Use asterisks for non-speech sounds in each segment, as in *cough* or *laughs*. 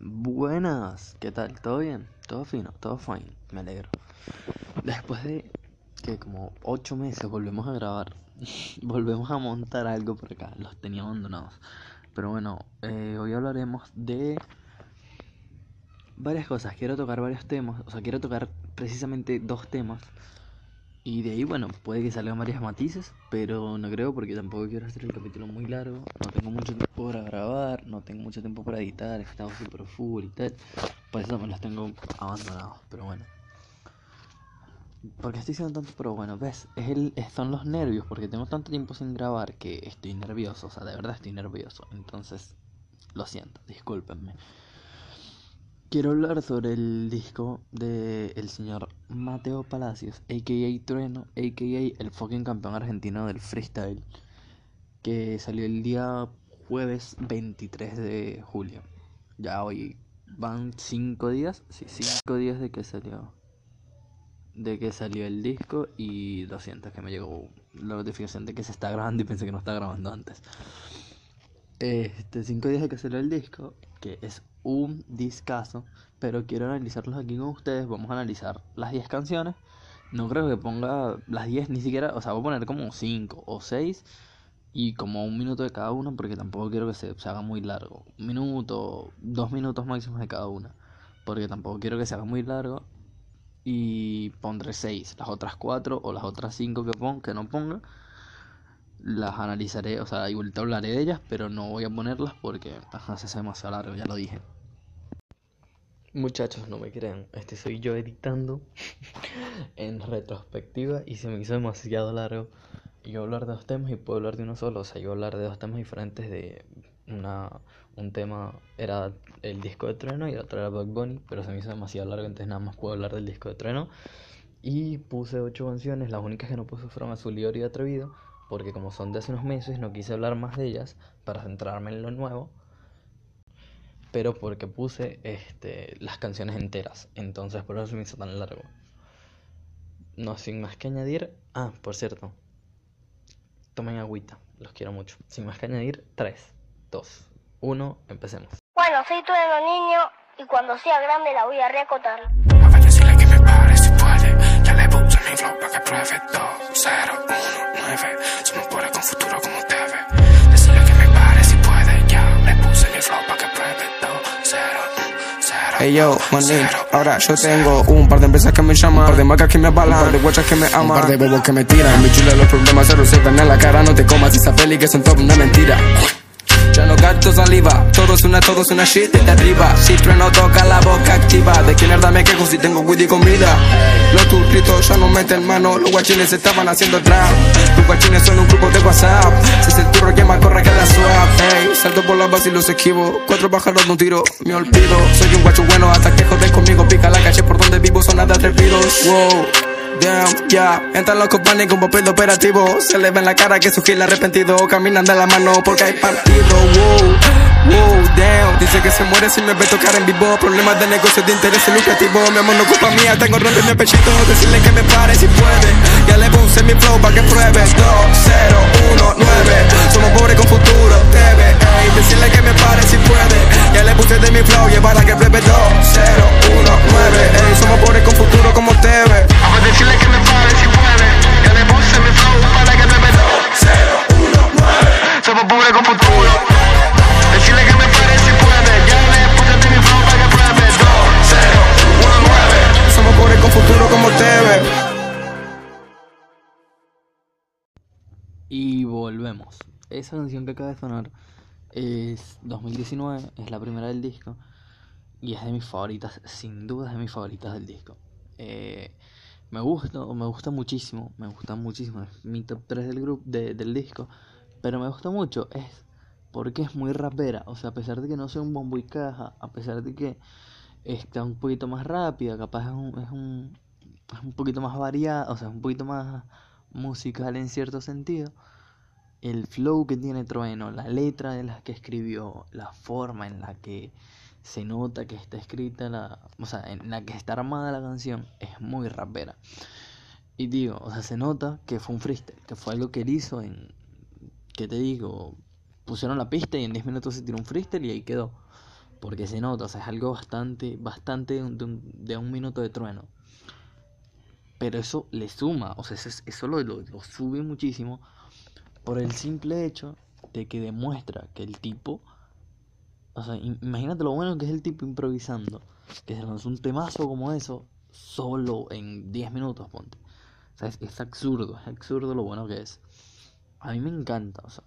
Buenas, ¿qué tal? ¿Todo bien? ¿Todo fino? ¿Todo fine? Me alegro. Después de que como ocho meses volvemos a grabar, *laughs* volvemos a montar algo por acá, los tenía abandonados. Pero bueno, eh, hoy hablaremos de varias cosas. Quiero tocar varios temas, o sea, quiero tocar precisamente dos temas. Y de ahí, bueno, puede que salgan varios matices, pero no creo porque tampoco quiero hacer el capítulo muy largo. No tengo mucho tiempo para grabar, no tengo mucho tiempo para editar, he estado súper full y tal. Por eso me los tengo abandonados, pero bueno. Porque estoy diciendo tanto, pero bueno, ves, es el, son los nervios, porque tengo tanto tiempo sin grabar que estoy nervioso, o sea, de verdad estoy nervioso. Entonces, lo siento, discúlpenme. Quiero hablar sobre el disco de el señor Mateo Palacios, a.k.a. Trueno, a.k.a. el fucking campeón argentino del freestyle, que salió el día jueves 23 de julio. Ya hoy van 5 días, sí, 5 días de que salió. De que salió el disco y lo siento, que me llegó la notificación de que se está grabando y pensé que no estaba grabando antes. Este, 5 días de que salió el disco, que es un discazo, pero quiero analizarlos aquí con ustedes. Vamos a analizar las 10 canciones. No creo que ponga las 10 ni siquiera, o sea, voy a poner como 5 o 6 y como un minuto de cada una porque tampoco quiero que se, haga muy largo. Un minuto, dos minutos máximos de cada una, porque tampoco quiero que se haga muy largo. Y pondré 6, las otras 4 o las otras 5 que, que no ponga las analizaré, o sea, igual te hablaré de ellas, pero no voy a ponerlas porque ajá, se hace demasiado largo, ya lo dije. Muchachos, no me crean, este soy yo editando *laughs* en retrospectiva y se me hizo demasiado largo. Yo hablar de dos temas y puedo hablar de uno solo, o sea, yo hablar de dos temas diferentes de una, un tema era el disco de Trueno y el otro era Bug Bunny, pero se me hizo demasiado largo, entonces nada más puedo hablar del disco de Trueno. Y puse ocho canciones, las únicas que no puse fueron Azul y Atrevido, porque como son de hace unos meses no quise hablar más de ellas para centrarme en lo nuevo, pero porque puse este, las canciones enteras, entonces por eso me hizo tan largo. No, sin más que añadir, ah, por cierto, tomen agüita, los quiero mucho. Sin más que añadir, 3, 2, 1, empecemos. Bueno, soy tu niño y cuando sea grande la voy a recotar. Le puse mi flow para que pruebe 2, 0, 1, 9. Somos pobres con futuro como TV. Decirle que me pare si puede, ya le puse mi flow para que pruebe 2, 0, 0. Hey yo, manín, ahora yo tengo un par de empresas que me llaman, un par de marcas que me avalan, un par de guachas que me aman, un par de bobos que me tiran. Mi chula, los problemas se resuelven en la cara, no te comas esa peli que son todo una mentira. Ya no gasto saliva, todo es una, todo es una shit de arriba. Si trueno toca la boca activa, de quién me quejo si tengo weed y comida. Los turritos ya no meten mano, los guachines estaban haciendo trap. Los guachines son un grupo de WhatsApp, si es el turro que más corre que la swap. Ey, salto por la base y los esquivo, cuatro pájaros de un tiro, me olvido. Soy un guacho bueno hasta que joden conmigo, pica la calle por donde vivo, son nada atrevidos. Wow. Damn, yeah. Entran los copanes con papel operativo. Se le ve en la cara que su gil arrepentido. Caminan de la mano porque hay partido. Wow, wow, damn. Dice que se muere si me ve tocar en vivo. Problemas de negocio, de interés lucrativo. Mi amor no culpa mía, tengo ronda en mi pechito. Decirle que me pare si puede. Ya le puse mi flow para que pruebe. 2, 0, 1, 9. Somos pobres con futuro, TV. Ey, decirle que me pare si puede. Ya le puse de mi flow, llevarla que pruebe. 2, 0, 1, 9. Ey, somos pobres con futuro como TV. A decirle que me pare si puede, ya le puse mi flow para que pruebe 2, 0, 1, 9. Somos pobres con futuro. Decirle que me pare si puede, ya le puse de mi flow para que pruebe 2, 0, 1, 9. Somos pobres con futuro como TV. Y volvemos. Esa canción que acaba de sonar es 2019, es la primera del disco y es de mis favoritas, sin duda es de mis favoritas del disco. Eh, me gusta, me gusta muchísimo, me gusta muchísimo, es mi top 3 del grupo, del disco, pero me gusta mucho, es porque es muy rapera, o sea, a pesar de que no sea un bombo y caja, a pesar de que está un poquito más rápida, capaz es un, es un, es un poquito más variada, o sea, es un poquito más musical en cierto sentido, el flow que tiene Trueno, la letra de las que escribió, la forma en la que se nota que está escrita la, o sea, en la que está armada la canción es muy rapera. Y digo, o sea, se nota que fue un freestyle, que fue algo que él hizo en que te digo, pusieron la pista y en 10 minutos se tiró un freestyle y ahí quedó. Porque se nota, o sea, es algo bastante, bastante de un, de un- minuto de trueno. Pero eso le suma, o sea, eso, es- eso lo, lo- lo sube muchísimo por el simple hecho de que demuestra que el tipo, o sea, im- imagínate lo bueno que es el tipo improvisando, que se lanzó un temazo como eso solo en 10 minutos, ponte. O es absurdo, es absurdo lo bueno que es. A mí me encanta, o sea,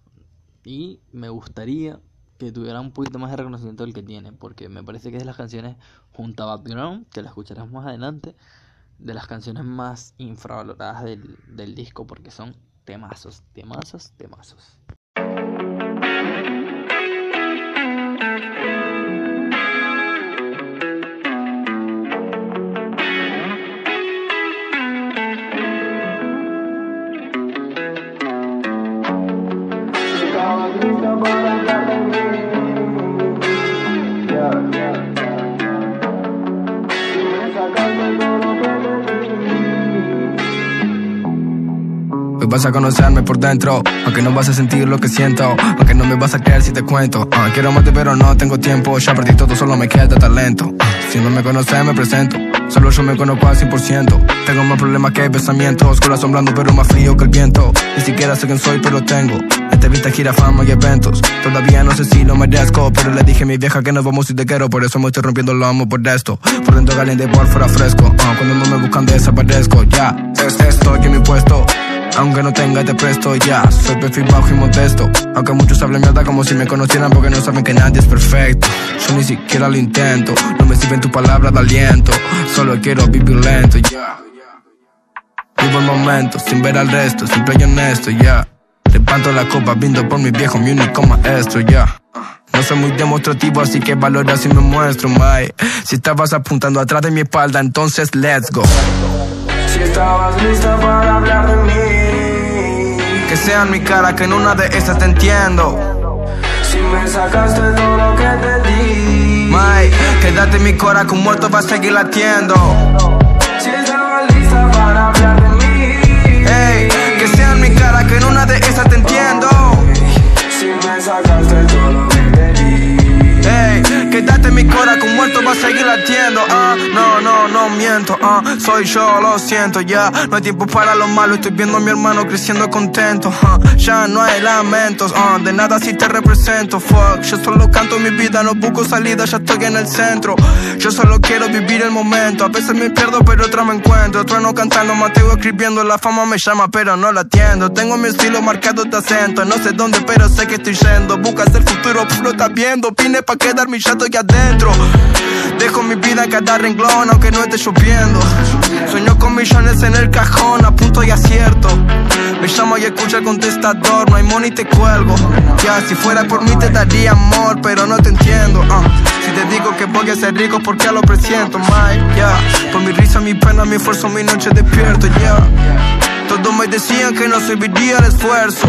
y me gustaría que tuviera un poquito más de reconocimiento del que tiene, porque me parece que es de las canciones junto a Background, que la escucharás más adelante, de las canciones más infravaloradas del, del disco, porque son temazos, temazos, temazos. Vas a conocerme por dentro, aunque no vas a sentir lo que siento, aunque no me vas a creer si te cuento. Ah, quiero amarte pero no tengo tiempo, ya perdí todo, solo me queda talento. Si no me conoces me presento, solo yo me conozco al 100%. Tengo más problemas que pensamientos, corazón blando pero más frío que el viento. Ni siquiera sé quién soy pero tengo. Entrevista, gira, fama y eventos. Todavía no sé si lo merezco, pero le dije a mi vieja que nos vamos si te quiero, por eso me estoy rompiendo lo amo por esto. Por dentro caliente, por fuera fresco. Ah, cuando no me buscan desaparezco, ya. Es esto en mi puesto. Aunque no tenga te presto ya. Soy perfil bajo y modesto. Aunque muchos hablen mierda como si me conocieran Porque no saben que nadie es perfecto. Yo ni siquiera lo intento. No me sirven tus palabras de aliento. Solo quiero vivir lento ya. Vivo el momento sin ver al resto. Siempre y honesto ya. Levanto la copa brindo por mi viejo Mi único maestro ya. No soy muy demostrativo, así que valora si me muestro, my. Si estabas apuntando atrás de mi espalda, entonces let's go. Si estabas lista para hablar de mí. Que sea en mi cara que en una de esas te entiendo. Si me sacaste todo lo que te di. May, quédate en mi cora que un muerto va a seguir latiendo. Si estabas lista para hablar de mí. Ey, que sea en mi cara que en una de esas te entiendo. Si me sacaste todo lo Ey, quédate en mi cora un muerto va a seguir latiendo, ah, no, no, no miento, ah, soy yo, lo siento, ya, no hay tiempo para lo malo, estoy viendo a mi hermano creciendo contento, ah, ya no hay lamentos, ah, de nada si te represento, fuck, yo solo canto mi vida, no busco salida, ya estoy en el centro, yo solo quiero vivir el momento, a veces me pierdo pero otra me encuentro, trueno cantando, Mateo escribiendo, la fama me llama pero no la atiendo, tengo mi estilo marcado de acento, no sé dónde pero sé que estoy yendo, buscas el futuro, puro está viendo, vine pa' quedarme y ya estoy adentro, dejo mi vida en cada renglón aunque no esté lloviendo, sueño con millones en el cajón, a punto y acierto, me llamo y escucha el contestador, no hay money te cuelgo, ya si fuera por mí te daría amor, pero no te entiendo, ah. si te digo que voy a ser rico porque lo presiento, my, ya, por mi risa, mi pena, mi esfuerzo, mi noche despierto, ya, todos me decían que no serviría el esfuerzo,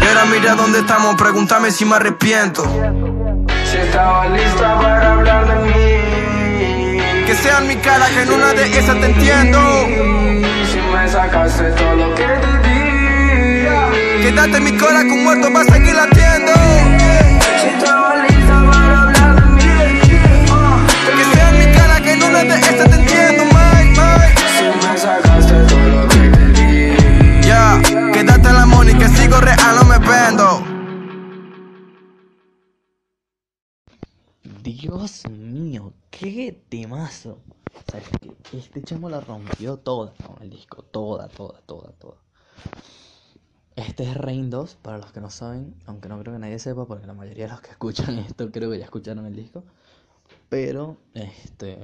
y ahora mira dónde estamos, pregúntame si me arrepiento. Si estaba lista para hablar de mí. Que sea en mi cara que en una de esas te entiendo. Si me sacaste todo lo que te di. Quédate en mi cora que un muerto va a seguir latiendo. Si estaba lista para hablar de mí. Que sea en mi cara que en una de esas te entiendo, Mike, Mike. Si me sacaste todo lo que te di. Ya, quédate en la money que sigo real, no me vendo. Dios mío, qué temazo. O sea, este chamo la rompió toda con el disco, toda, toda, toda, toda. Este es Rain 2, para los que no saben, aunque no creo que nadie sepa, porque la mayoría de los que escuchan esto creo que ya escucharon el disco. Pero, este,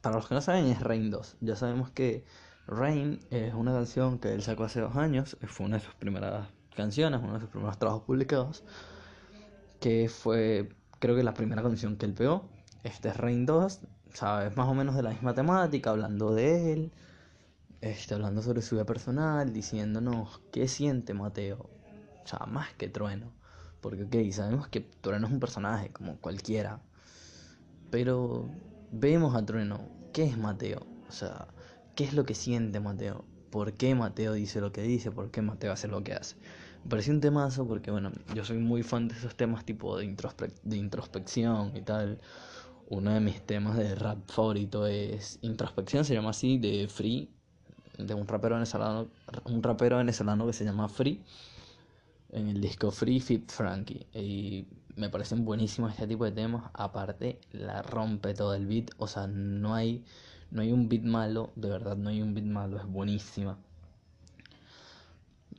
para los que no saben, es Rain 2. Ya sabemos que Rain es una canción que él sacó hace dos años, fue una de sus primeras canciones, uno de sus primeros trabajos publicados, que fue, creo que la primera canción que él pegó. Este es Rain 2, ¿sabes? Más o menos de la misma temática, hablando de él, este, hablando sobre su vida personal, diciéndonos qué siente Mateo. O sea, más que Trueno. Porque, ok, sabemos que Trueno es un personaje como cualquiera. Pero vemos a Trueno, ¿qué es Mateo? O sea, ¿qué es lo que siente Mateo? ¿Por qué Mateo dice lo que dice? ¿Por qué Mateo hace lo que hace? Me pareció un temazo porque, bueno, yo soy muy fan de esos temas tipo de, introspe- de introspección y tal. Uno de mis temas de rap favorito es Introspección, se llama así, de Free, de un rapero venezolano, un rapero venezolano que se llama Free, en el disco Free Fit Frankie. Y me parecen buenísimos este tipo de temas. Aparte, la rompe todo el beat, o sea, no hay, no hay un beat malo, de verdad no hay un beat malo, es buenísima.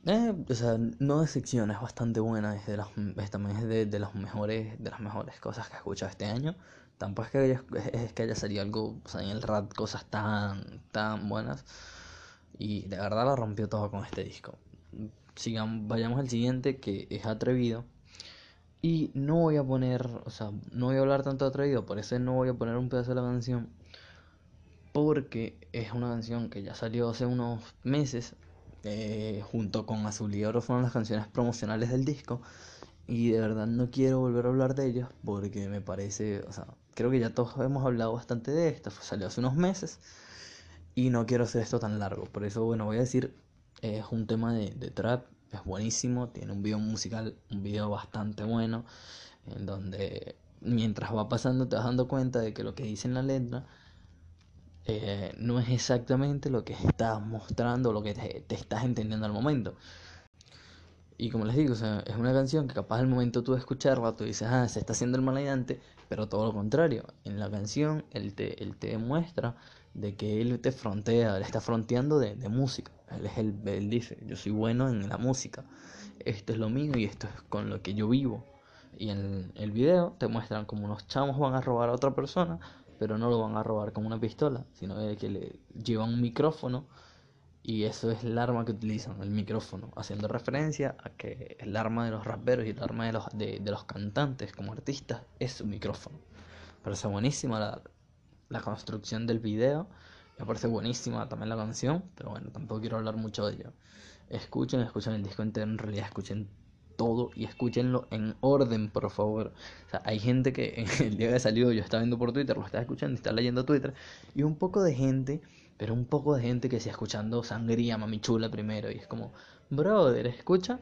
Eh, o sea, no decepciona, es bastante buena, es de las, es también es de, de los mejores, de las mejores cosas que he escuchado este año. Tampoco es que haya, es que haya salido algo, o sea, en el rap cosas tan, tan buenas. Y de verdad la rompió todo con este disco. Sigamos, vayamos al siguiente, que es Atrevido. Y no voy a poner, o sea, no voy a hablar tanto de Atrevido, por eso no voy a poner un pedazo de la canción. Porque es una canción que ya salió hace unos meses eh, junto con Azul y Oro fueron las canciones promocionales del disco. Y de verdad no quiero volver a hablar de ellas porque me parece, o sea, creo que ya todos hemos hablado bastante de esto, salió hace unos meses y no quiero hacer esto tan largo, por eso bueno, voy a decir, es un tema de, de trap, es buenísimo, tiene un video musical, un video bastante bueno, en donde mientras va pasando te vas dando cuenta de que lo que dice en la letra eh, no es exactamente lo que estás mostrando, lo que te, estás entendiendo al momento. Y como les digo, es una canción que capaz al momento tú de escucharla, tú dices, ah, se está haciendo el maleante, pero todo lo contrario. En la canción él te, él te demuestra de que él te frontea, él está fronteando de, de música. Él, es el, él dice, yo soy bueno en la música, esto es lo mío y esto es con lo que yo vivo. Y en el video te muestran como unos chamos van a robar a otra persona, pero no lo van a robar con una pistola, sino que le llevan un micrófono y eso es el arma que utilizan, el micrófono, haciendo referencia a que el arma de los raperos y el arma de los, de, los cantantes como artistas es un micrófono. Parece buenísima la, la construcción del video, me parece buenísima también la canción, pero bueno, tampoco quiero hablar mucho de ello. Escuchen, escuchen el disco entero, en realidad escuchen todo y escúchenlo en orden, por favor. O sea, hay gente que *laughs* el día que salió yo estaba viendo por Twitter, lo estaba escuchando y estaba leyendo Twitter, y un poco de gente, pero un poco de gente que se escuchando Sangría, Mami Chula primero, y es como, brother, escucha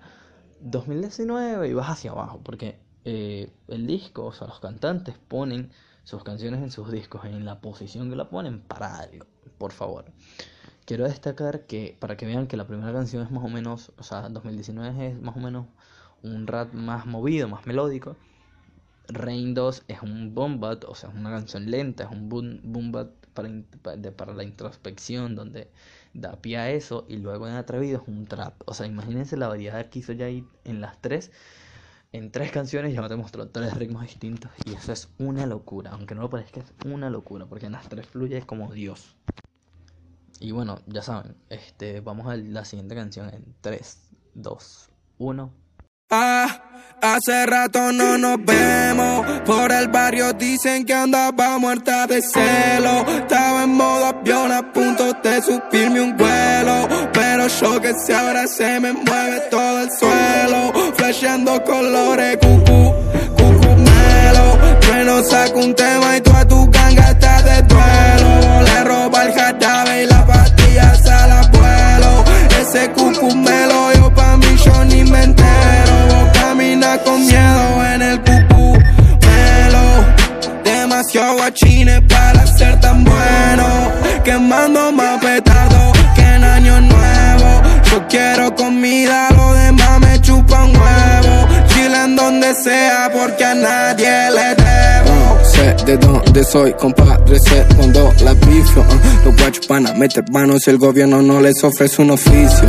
2019 y vas hacia abajo, porque eh, el disco, o sea, los cantantes ponen sus canciones en sus discos en la posición que la ponen para algo, por favor. Quiero destacar que, para que vean que la primera canción es más o menos, o sea, 2019 es más o menos un rap más movido, más melódico. Rain 2 es un boom bat, o sea, es una canción lenta, es un boom, para, para la introspección, donde da pie a eso, y luego en Atrevido es un trap. O sea, imagínense la variedad que hizo ahí en las tres. En tres canciones ya te mostró tres ritmos distintos, y eso es una locura, aunque no lo parezca, es una locura, porque en las tres fluye como Dios. Y bueno, ya saben, este, vamos a la siguiente canción en 3, 2, 1. Ah, hace rato no nos vemos. Por el barrio dicen que andaba muerta de celo. Estaba en modo avión a punto de subirme un vuelo. Pero yo que sé ahora se me mueve todo el suelo. Flasheando colores, cucú, cucú melo. Trueno saco Quemando más petardo que en año nuevo. Yo quiero comida, lo demás me chupan huevo. Chile donde sea porque a nadie le de dónde soy, compadre, sé cuando la pifio. uh. Los guachos van meter manos si el gobierno no les ofrece un oficio.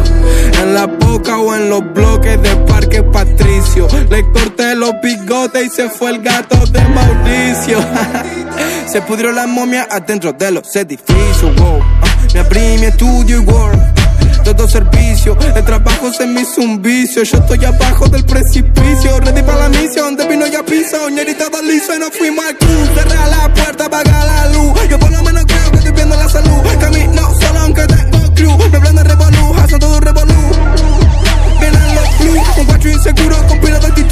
En la boca o en los bloques de Parque Patricio. Le corté los bigotes y se fue el gato de Mauricio. *laughs* se pudrió la momia adentro de los edificios. Uh, me abrí mi estudio y work todo servicio. El trabajo se me hizo un vicio. Yo estoy abajo del precipicio. Ready para la misión. De vino ya piso. Ñerita liso y nos fuimos al club. Cerra la puerta, apaga la luz. Yo por lo menos creo que estoy viendo la salud. Camino solo aunque tengo crew. Me hablan de revolú, hacen todo revolú. Vienen los blues, con guacho inseguro, con pila de.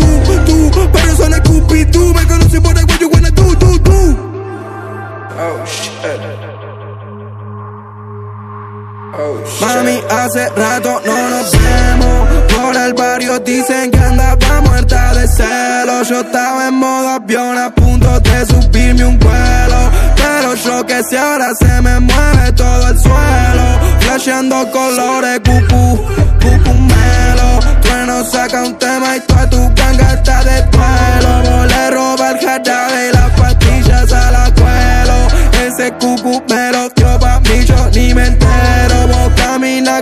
Mami, hace rato no nos vemos. Por el barrio dicen que andaba muerta de celos. Yo estaba en modo avión a punto de subirme un vuelo. Pero yo que si ahora se me mueve todo el suelo. Flasheando colores, cucú, cucú melo. Trueno saca un tema y toda tu ganga está de duelo. Le roba el jarabe y las pastillas a la cuelo. Ese cucú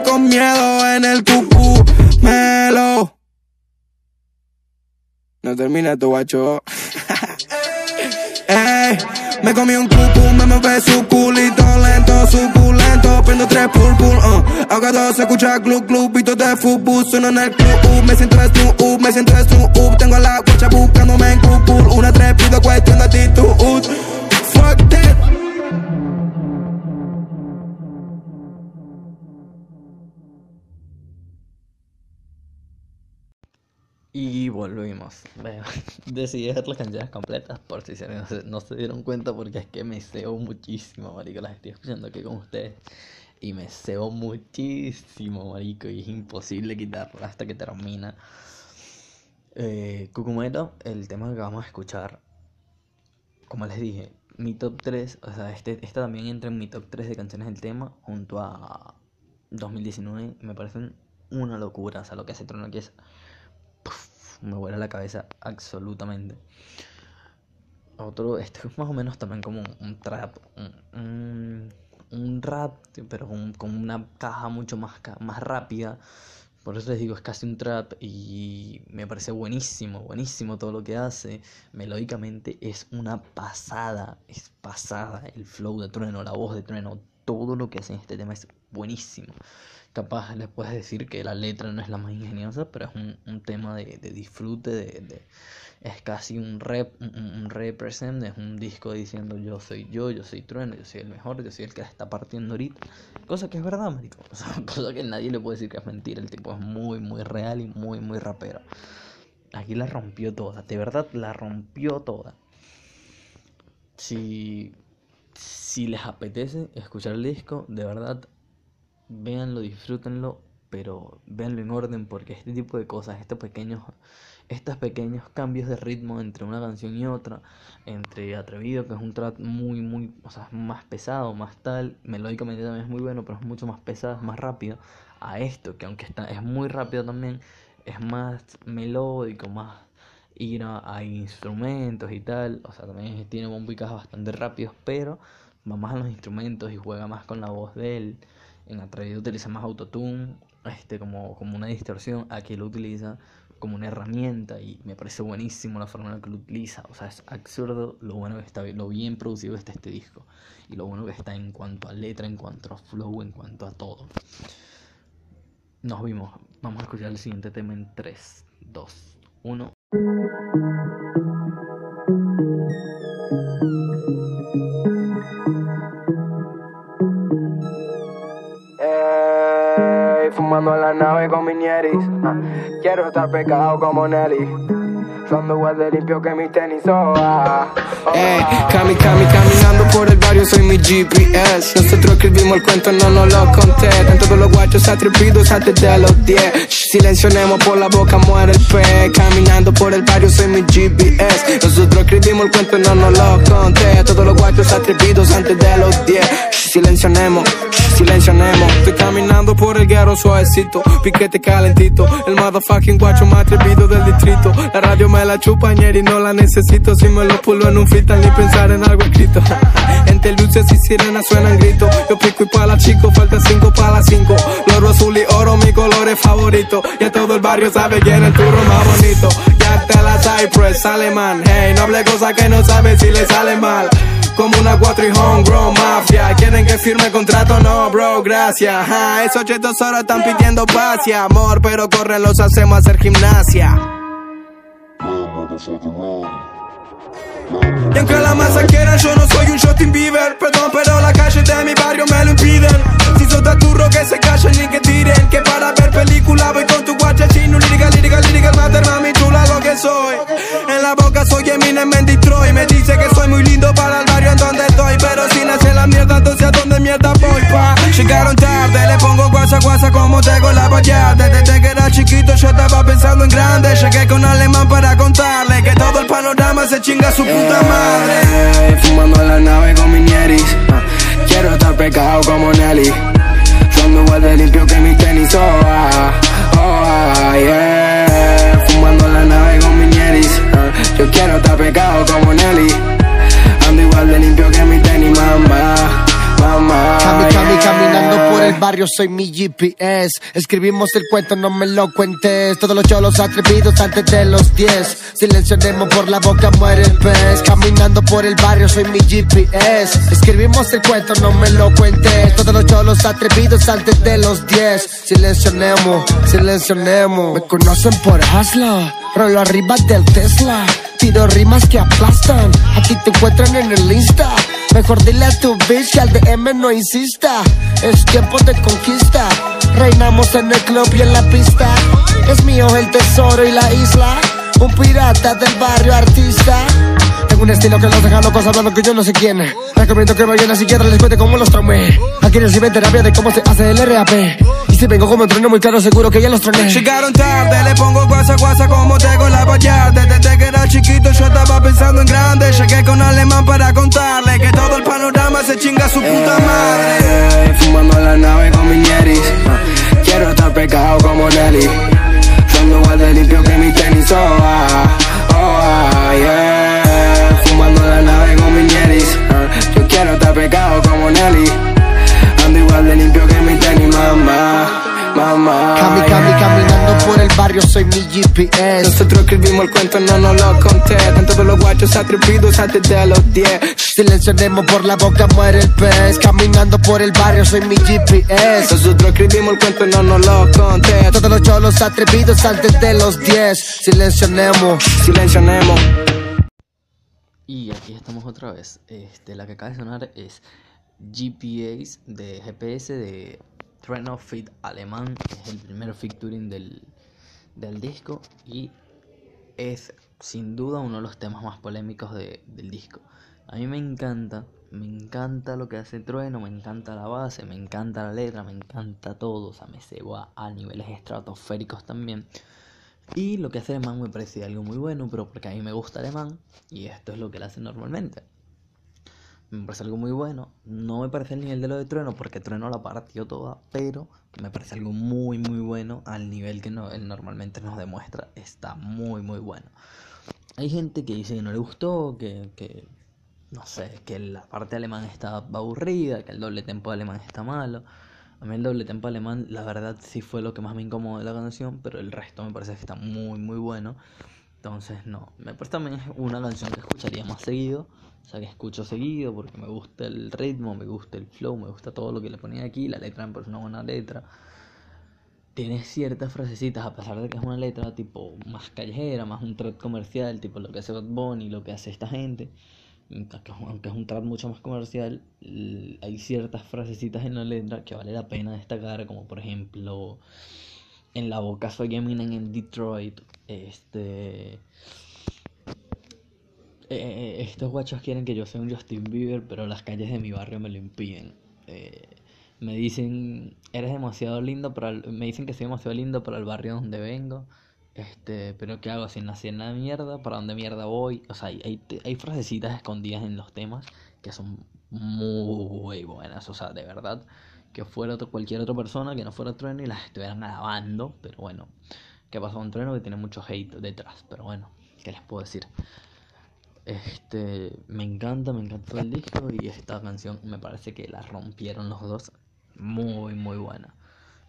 con miedo en el cucú melo. No termina tu guacho. *laughs* Me comí un cucú, me mueve su culito lento, suculento, prendo tres pulpul, uh. Ahogado se escucha club club, pito de fútbol, sueno en el club, uh. me siento estu, uh, me siento estu, uh. tengo la guacha buscándome en cucú, una tres pido cuestión de actitud, fuck that. Y volvimos. *laughs* Decidí dejar las canciones completas por si se, no, se, dieron cuenta porque es que me cebo muchísimo, marico. Las estoy escuchando aquí con ustedes. Y me cebo muchísimo, marico. Y es imposible quitarla hasta que termina. Eh, Cucumeto, el tema que vamos a escuchar. Como les dije, mi top 3, o sea, este, esta también entra en mi top 3 de canciones del tema junto a 2019. Me parecen una locura, o sea, lo que hace Trono aquí es Me vuela la cabeza absolutamente. Otro, este es más o menos también como un, trap, un, un, un rap, pero con, con, una caja mucho más, más rápida. Por eso les digo, es casi un trap y me parece buenísimo, buenísimo todo lo que hace. Melódicamente es una pasada, es pasada. El flow de Trueno, la voz de Trueno, todo lo que hace en este tema es buenísimo capaz les puedes decir que la letra no es la más ingeniosa, pero es un, tema de, disfrute, de, es casi un rep, un, represent, es un disco diciendo yo soy yo, yo soy trueno, yo soy el mejor, yo soy el que está partiendo ahorita, cosa que es verdad, marico, *laughs* cosa que nadie le puede decir que es mentira, el tipo es muy, muy real y muy, muy rapero. Aquí la rompió toda, de verdad la rompió toda. Si, si les apetece escuchar el disco, de verdad véanlo, disfrútenlo, pero véanlo en orden porque este tipo de cosas, estos pequeños, estos pequeños cambios de ritmo entre una canción y otra, entre Atrevido, que es un track muy, muy, o sea, más pesado, más tal, melódicamente también es muy bueno, pero es mucho más pesado, es más rápido, a esto, que aunque está, es muy rápido también, es más melódico, más ir a, a instrumentos y tal, o sea, también tiene bombo y bastante rápidos, pero va más a los instrumentos y juega más con la voz de él en Atrevido utiliza más autotune este, como, como una distorsión, aquí lo utiliza como una herramienta y me parece buenísimo la forma en la que lo utiliza. O sea, es absurdo lo bueno que está, lo bien producido está este disco y lo bueno que está en cuanto a letra, en cuanto a flow, en cuanto a todo. Nos vimos. Vamos a escuchar el siguiente tema en 3, 2, 1. Fumando en la nave con mi ñeris. Ah, quiero estar pecado como Nelly. Son igual de limpio que mis tenis, oh, ah, Ey, cami, cami, caminando por el barrio, soy mi GPS. Nosotros escribimos el cuento, no nos lo conté. En todos los guachos atrevidos antes de los 10. Silencionemos por la boca, muere el pez. Caminando por el barrio, soy mi GPS. Nosotros escribimos el cuento, no nos lo conté. Todos los guachos atrevidos antes de los 10. Silencionemos, silencionemos. Estoy caminando por el guero suavecito, piquete calentito. El motherfucking guacho más atrevido del distrito. La radio me la chupa y no la necesito. Si me lo pulo en un freestyle ni pensar en algo escrito. *laughs* Entre luces y sirenas suenan gritos. Yo pico y pala chico, falta cinco para cinco. Loro azul y oro, mi color es favorito. Ya todo el barrio sabe quién es el turro más bonito. Ya está la Cypress, alemán. Hey, no hable cosas que no sabe si le sale mal como una cuatro y homegrown mafia. Quieren que firme contrato, no, bro, gracias. Esos chetos ahora están pidiendo paz y amor, pero corren los hacemos hacer gimnasia. Y aunque la masa quieran, yo no soy un Justin Bieber. Perdón, pero la calle de mi barrio me lo impiden. Si sos taturro, que se callen y que tiren. Que para ver película voy con tu guacha chino. Lírica, lírica, lírica, mater, mami soy. En la boca soy Eminem en Detroit. Me dice que soy muy lindo para el barrio en donde estoy. Pero si nace la mierda, entonces a dónde mierda voy, pa. Llegaron tarde, le pongo guasa guasa como tengo la valla Desde que era chiquito yo estaba pensando en grande Llegué con alemán para contarle Que todo el panorama se chinga a su puta madre Fumando en la nave con mi ah, Quiero estar pecado como Nelly Yo ando igual de limpio que mis barrio, soy mi GPS. Escribimos el cuento, no me lo cuentes. Todos los cholos atrevidos antes de los 10. Silencionemos por la boca, muere el pez. Caminando por el barrio, soy mi GPS. Escribimos el cuento, no me lo cuentes. Todos los cholos atrevidos antes de los 10. Silencionemos, silencionemos. Me conocen por Hasla, rolo arriba del Tesla. Tiro rimas que aplastan, a ti te encuentran en el Insta. Mejor dile a tu bitch que al DM no insista. Es tiempo de conquista. Reinamos en el club y en la pista. Es mío el tesoro y la isla. Un pirata del barrio artista. Tengo un estilo que los deja locos hablando que yo no sé quién. Recomiendo que vayan a psiquiatra les cuente cómo los traumé. Aquí reciben terapia de cómo se hace el RAP. Si vengo como trueno muy claro, seguro que ya los troné. Llegaron tarde, le pongo guasa guasa como tengo la valla Desde que era chiquito yo estaba pensando en grande. Llegué con alemán para contarle Que todo el panorama se chinga a su puta madre. Fumando en la nave con mi ñeris. Ah, Quiero estar pecado como Nelly. Yo ando igual de limpio que mis tenis Oh, ah, oh, ah, yeah. Fumando en la nave con mi ñeris. Ah, Yo quiero estar pecado como Nelly Cami, cami, caminando por el barrio, soy mi GPS. Nosotros escribimos el cuento, no nos lo conté. Todos los guachos atrevidos antes de los 10. Silencionemos por la boca, muere el pez. Caminando por el barrio, soy mi GPS. Nosotros escribimos el cuento, no nos lo conté. Todos los cholos atrevidos antes de los 10. Silencionemos. Silencionemos. Y aquí estamos otra vez. Este, la que acaba de sonar es GPS de GPS de Treno Fit alemán. Es el primer featuring del, del disco y es sin duda uno de los temas más polémicos de- del disco. A mí me encanta, me encanta lo que hace Trueno, me encanta la base, me encanta la letra, me encanta todo. O sea, me ceba a niveles estratosféricos también. Y lo que hace Alemán me parece algo muy bueno, pero porque a mí me gusta Alemán y esto es lo que él hace normalmente. Me parece algo muy bueno. No me parece el nivel de lo de Trueno porque Trueno la partió toda, pero me parece algo muy muy bueno al nivel que no, él normalmente nos demuestra. Está muy muy bueno. Hay gente que dice que no le gustó, que, que no sé, que la parte alemán está aburrida, que el doble tempo alemán está malo. A mí el doble tempo alemán, la verdad, sí fue lo que más me incomodó de la canción, pero el resto me parece que está muy, muy bueno. Entonces, no, me parece también una canción que escucharía más seguido. O sea, que escucho seguido porque me gusta el ritmo, me gusta el flow, me gusta todo lo que le ponía aquí. La letra me parece una buena letra. Tiene ciertas frasecitas, a pesar de que es una letra tipo más callejera, más un trap comercial, tipo lo que hace Bad Bunny, lo que hace esta gente. Aunque es un- trap mucho más comercial, hay ciertas frasecitas en la letra que vale la pena destacar, como por ejemplo, en la boca soy Eminem en Detroit, este... eh, estos guachos quieren que yo sea un Justin Bieber, pero las calles de mi barrio me lo impiden. Eh, me dicen, eres demasiado lindo para me dicen que soy demasiado lindo para el barrio donde vengo. Este, pero ¿qué hago si nací en la mierda? ¿Para dónde mierda voy? O sea, hay, hay frasecitas escondidas en los temas que son muy buenas. O sea, de verdad, que fuera otro- cualquier otra persona que no fuera Trueno y las estuvieran alabando. Pero bueno, ¿qué pasó con Trueno? Que tiene mucho hate detrás. Pero bueno, ¿qué les puedo decir? Este, me encanta, me encantó el disco y esta canción me parece que la rompieron los dos. Muy, muy buena.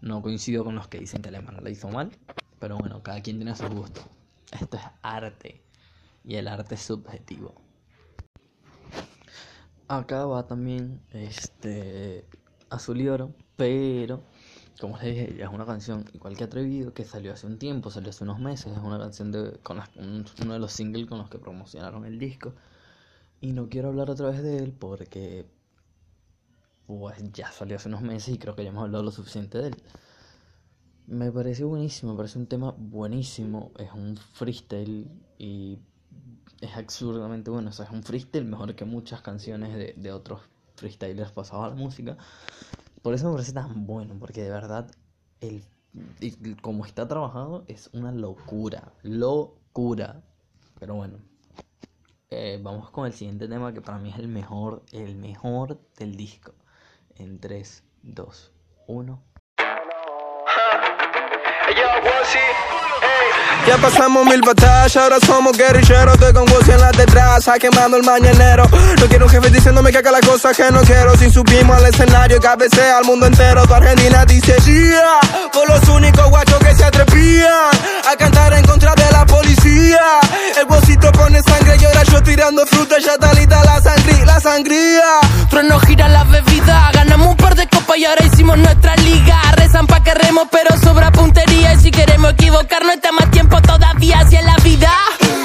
No coincido con los que dicen que Alemán la hizo mal, pero bueno, cada quien tiene su gusto. Esto es arte y el arte es subjetivo. Acá va también este Azul y Oro, pero como les dije, es una canción igual que Atrevido que salió hace un tiempo, salió hace unos meses, es una canción de con uno de los singles con los que promocionaron el disco. Y no quiero hablar otra vez de él porque pues ya salió hace unos meses y creo que ya hemos hablado lo suficiente de él. Me parece buenísimo, me parece un tema buenísimo, es un freestyle y es absurdamente bueno, o sea, es un freestyle mejor que muchas canciones de, de otros freestylers pasados a la música. Por eso me parece tan bueno, porque de verdad, el, y- como está trabajado, es una locura. Locura. Pero bueno. Eh, vamos con el siguiente tema que para mí es el mejor, el mejor del disco. En 3, 2, 1. Ya pasamos mil batallas, ahora somos guerrilleros. Estoy con Woz en la detrás, quemando el mañanero. No quiero un jefe diciéndome que haga las cosas que no quiero. Si subimos al escenario, cabecea al mundo entero. Tu Argentina dice, yeah, por los únicos guachos que se atrevían a cantar en contra de la policía. El bolsito pone sangre y ahora yo tirando fruta, ya está lista la sangría, la sangría. Trueno gira la bebida, ganamos un par de copas y ahora hicimos nuestra liga. Rezan pa' que remos, pero sobra puntería. Y si queremos equivocarnos, está más tiempo todavía hacia la vida.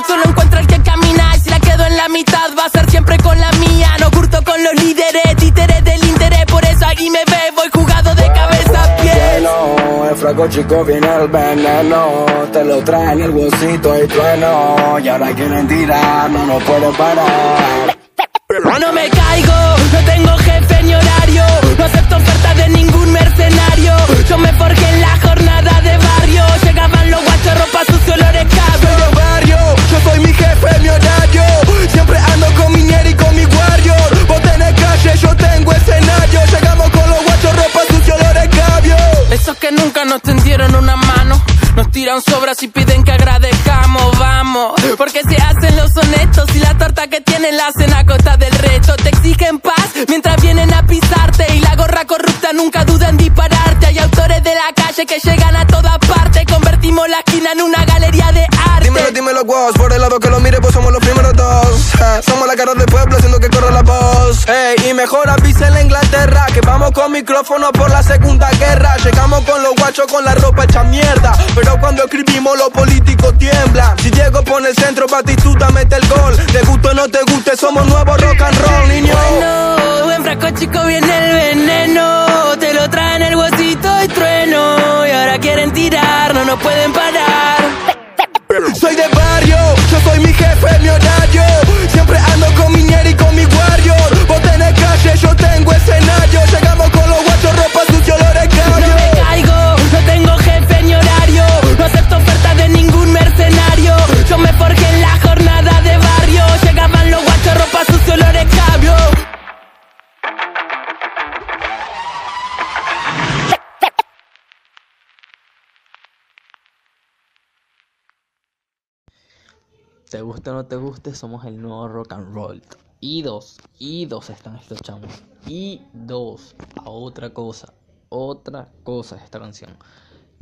Solo encuentro el que camina y si la quedo en la mitad, va a ser siempre con la mía. No curto con los líderes, títeres del interés. Por eso aquí me ve, voy jugado de cabeza a pies. Bueno, el flaco chico viene el veneno. Te lo traen el bolsito y trueno. Y ahora quieren tirar, no nos pueden parar. No me caigo, no tengo jefe ni horario. No acepto ofertas de ningún mercenario. Yo me forjé en la ropa sucio, olores Soy de barrio, yo soy mi jefe, mi horario. Siempre ando con mi ñeri y con mi warrior. Vos tenés calle, yo tengo escenario. Llegamos con los guachos, ropa sucia, olores cabio. Esos que nunca nos tendieron una mano. Nos tiran sobras y piden que agradezcamos, vamos. Porque se hacen los honestos y la torta que tienen la hacen a costa del resto. Te exigen paz mientras vienen a pisarte. Dispararte. Hay autores de la calle que llegan a toda parte. Convertimos la esquina en una galería de arte. Dímelo, dímelo, vos. Por el lado que lo mire, pues somos los primeros dos. Eh, somos la cara del pueblo, haciendo que corra la voz. Ey, y mejor avisa en la Inglaterra que vamos con micrófono por la segunda guerra. Llegamos con los guachos con la ropa hecha mierda. Pero cuando escribimos, los políticos tiemblan. Si Diego pone el centro, Batistuta mete el gol. Te guste o no te guste, somos nuevos no pueden parar. Te guste o no te guste, somos el nuevo rock and roll. Y dos, y dos están estos chamos. Y dos, a otra cosa, otra cosa es esta canción.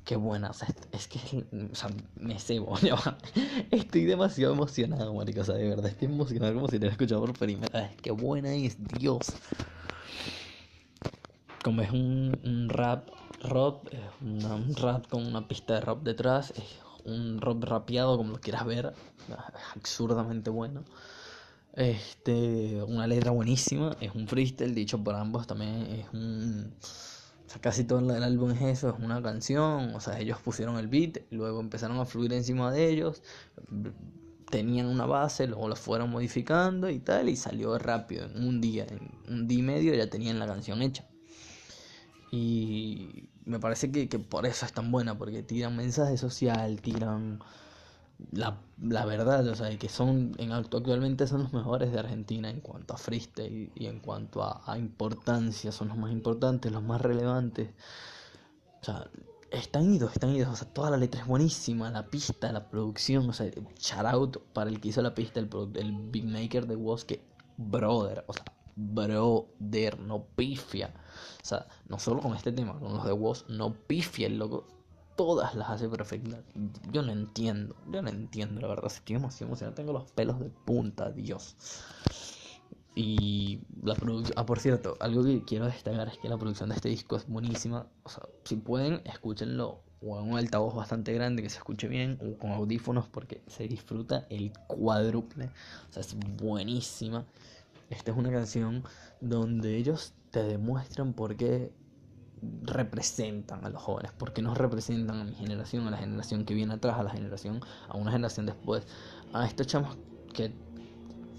Qué buena, o sea, es, que, o sea, me cebo. *laughs* Estoy demasiado emocionado, marica, o de verdad estoy emocionado como si te lo escuchado por primera vez. Qué buena es, Dios. Como es un, rap, rock, un rap con una pista de rap detrás, un rock rapeado como lo quieras ver, *laughs* absurdamente bueno. Este, una letra buenísima, es un freestyle dicho por ambos también, es un... O sea, casi todo el álbum es eso, es una canción, o sea, ellos pusieron el beat, luego empezaron a fluir encima de ellos, tenían una base, luego lo fueron modificando y tal, y salió rápido, en un día, en un día y medio ya tenían la canción hecha. Y me parece que, que por eso es tan buena, porque tiran mensaje social, tiran la, la verdad, o sea, que son en actu- actualmente son los mejores de Argentina en cuanto a freestyle y en cuanto a, importancia, son los más importantes, los más relevantes. O sea, están idos, están idos, o sea, toda la letra es buenísima, la pista, la producción, o sea, shout out para el que hizo la pista, el, el big maker de Woz, brother, o sea, brother, no pifia. O sea, no solo con este tema, con los de Woz, no pifia el loco. Todas las hace perfectas. Yo no entiendo, yo no entiendo, la verdad. Estoy demasiado emocionado, tengo los pelos de punta, Dios. Y la producción. Ah, por cierto, algo que quiero destacar es que la producción de este disco es buenísima. O sea, si pueden, escúchenlo o en un altavoz bastante grande que se escuche bien, o con audífonos, porque se disfruta el cuádruple. O sea, es buenísima. Esta es una canción donde ellos te demuestran por qué representan a los jóvenes, por qué nos representan a mi generación, a la generación que viene atrás, a la generación, a una generación después, a estos chamos que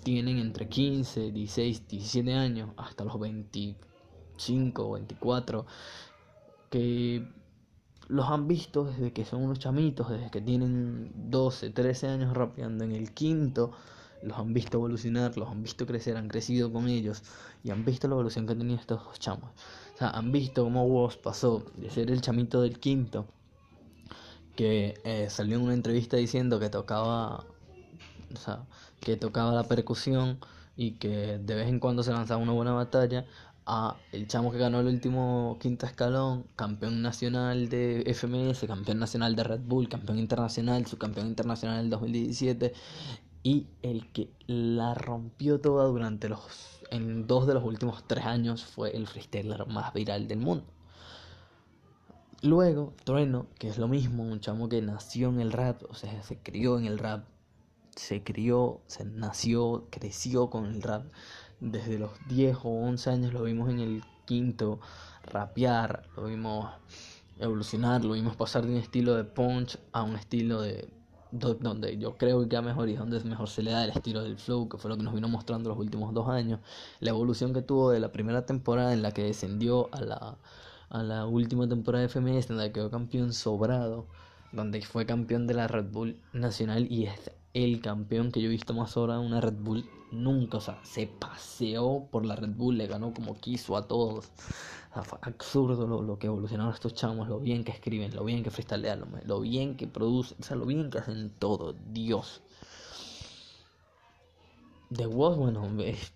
tienen entre 15, 16, 17 años hasta los 25 25 o 24, que los han visto desde que son unos chamitos, desde que tienen 12, 13 años rapeando en el quinto, los han visto evolucionar, los han visto crecer, han crecido con ellos y han visto la evolución que han tenido estos dos chamos. O sea, han visto cómo Woz pasó de ser el chamito del quinto, que eh, salió en una entrevista diciendo que tocaba, o sea, que tocaba la percusión y que de vez en cuando se lanzaba una buena batalla, a el chamo que ganó el último quinto escalón, campeón nacional de FMS, campeón nacional de Red Bull, campeón internacional, subcampeón internacional del 2017 y el que la rompió toda durante los en dos de los últimos tres años fue el freestyler más viral del mundo. Luego, Trueno, que es lo mismo, un chamo que nació en el rap, o sea, se crió en el rap, se crió, se nació, creció con el rap. Desde los 10 o 11 años lo vimos en el quinto rapear, lo vimos evolucionar, lo vimos pasar de un estilo de punch a un estilo de donde yo creo que a mejor y donde mejor se le da el estilo del flow, que fue lo que nos vino mostrando los últimos dos años, la evolución que tuvo de la primera temporada en la que descendió a la, a la última temporada de FMS, en la que quedó campeón sobrado, donde fue campeón de la Red Bull Nacional y el campeón que yo he visto más ahora una Red Bull nunca, o sea, se paseó por la Red Bull, le ganó como quiso a todos. Absurdo lo, lo, que evolucionaron estos chamos, lo bien que escriben, lo bien que freestylean, lo, bien que producen, o sea, lo bien que hacen todo, Dios. The Woz, bueno, es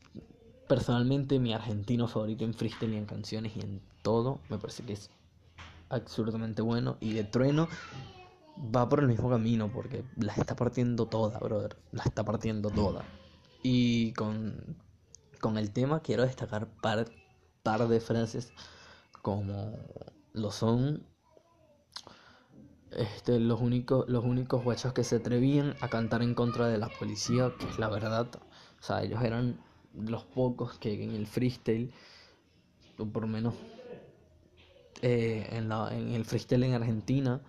personalmente mi argentino favorito en freestyle y en canciones y en todo, me parece que es absurdamente bueno. Y de Trueno va por el mismo camino porque la está partiendo toda, brother, la está partiendo toda. Y con, con el tema quiero destacar par, par de frases como lo son este, los únicos los únicos guachos que se atrevían a cantar en contra de la policía, que es la verdad. O sea, ellos eran los pocos que en el freestyle, o por menos eh, en, la, en el freestyle en Argentina,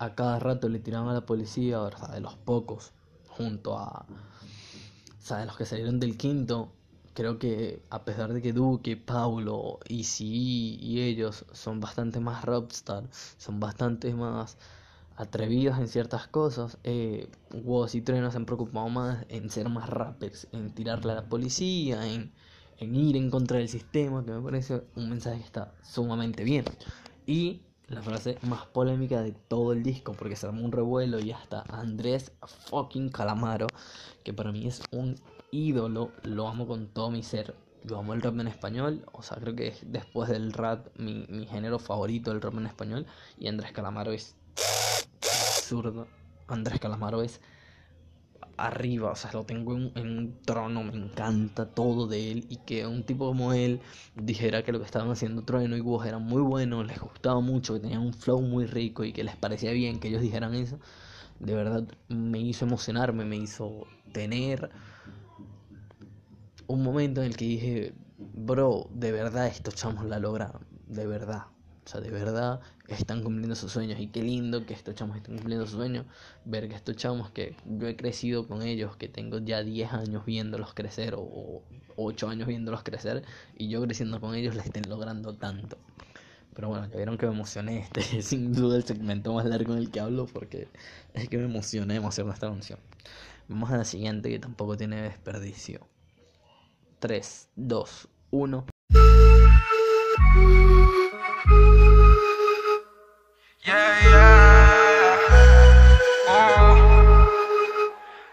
a cada rato le tiraban a la policía, ¿verdad? De los pocos, junto a o sea, de los que salieron del quinto, creo que a pesar de que Duque, Paulo, Easy y ellos son bastante más rockstar, son bastante más atrevidos en ciertas cosas, eh, Woz y Treno se han preocupado más en ser más rappers, en tirarle a la policía, en, en ir en contra del sistema, que me parece un mensaje que está sumamente bien. Y la frase más polémica de todo el disco, porque se armó un revuelo y hasta Andrés fucking Calamaro, que para mí es un ídolo, lo amo con todo mi ser. Yo amo el rap en español, o sea, creo que es después del rap mi, mi género favorito, el rap en español, y Andrés Calamaro es absurdo. Andrés Calamaro es arriba, o sea, lo tengo en, un trono, me encanta todo de él y que un tipo como él dijera que lo que estaban haciendo Trueno y Woz era muy bueno, les gustaba mucho, que tenían un flow muy rico y que les parecía bien que ellos dijeran eso, de verdad me hizo emocionarme, me hizo tener un momento en el que dije, bro, de verdad estos chamos la lograron, de verdad. O sea, de verdad están cumpliendo sus sueños. Y qué lindo que estos chamos estén cumpliendo sus sueños. Ver que estos chamos que yo he crecido con ellos, que tengo ya 10 años viéndolos crecer o 8 años viéndolos crecer. Y yo creciendo con ellos, la estén logrando tanto. Pero bueno, ya vieron que me emocioné. Este es sin duda el segmento más largo en el que hablo porque es que me emocioné demasiado esta canción. Vamos a la siguiente que tampoco tiene desperdicio. 3, 2, 1. Yeah, yeah. Oh.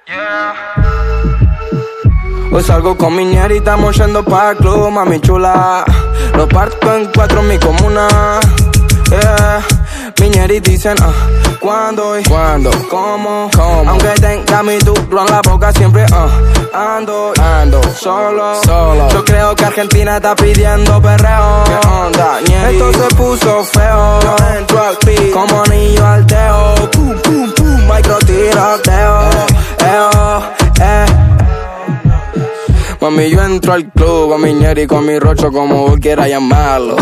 Yeah. Hoy salgo con mi ñera y estamos yendo para club, mami chula. Lo parto en cuatro en mi comuna. Yeah. Mi ñeri dicen, ah, ¿cuándo y cuándo? ¿Cómo? ¿Cómo? Aunque tenga mi duro en la boca, siempre, ah, ando, ando, solo, solo. Yo creo que Argentina está pidiendo perreo. ¿Qué onda, ñeri? Esto se puso feo. Yo entro al beat como niño al teo. Pum, pum, pum, micro tiroteo. Eh, eh. Mami, yo entro al club con mi ñeri, con mi rocho, como vos quieras llamarlo.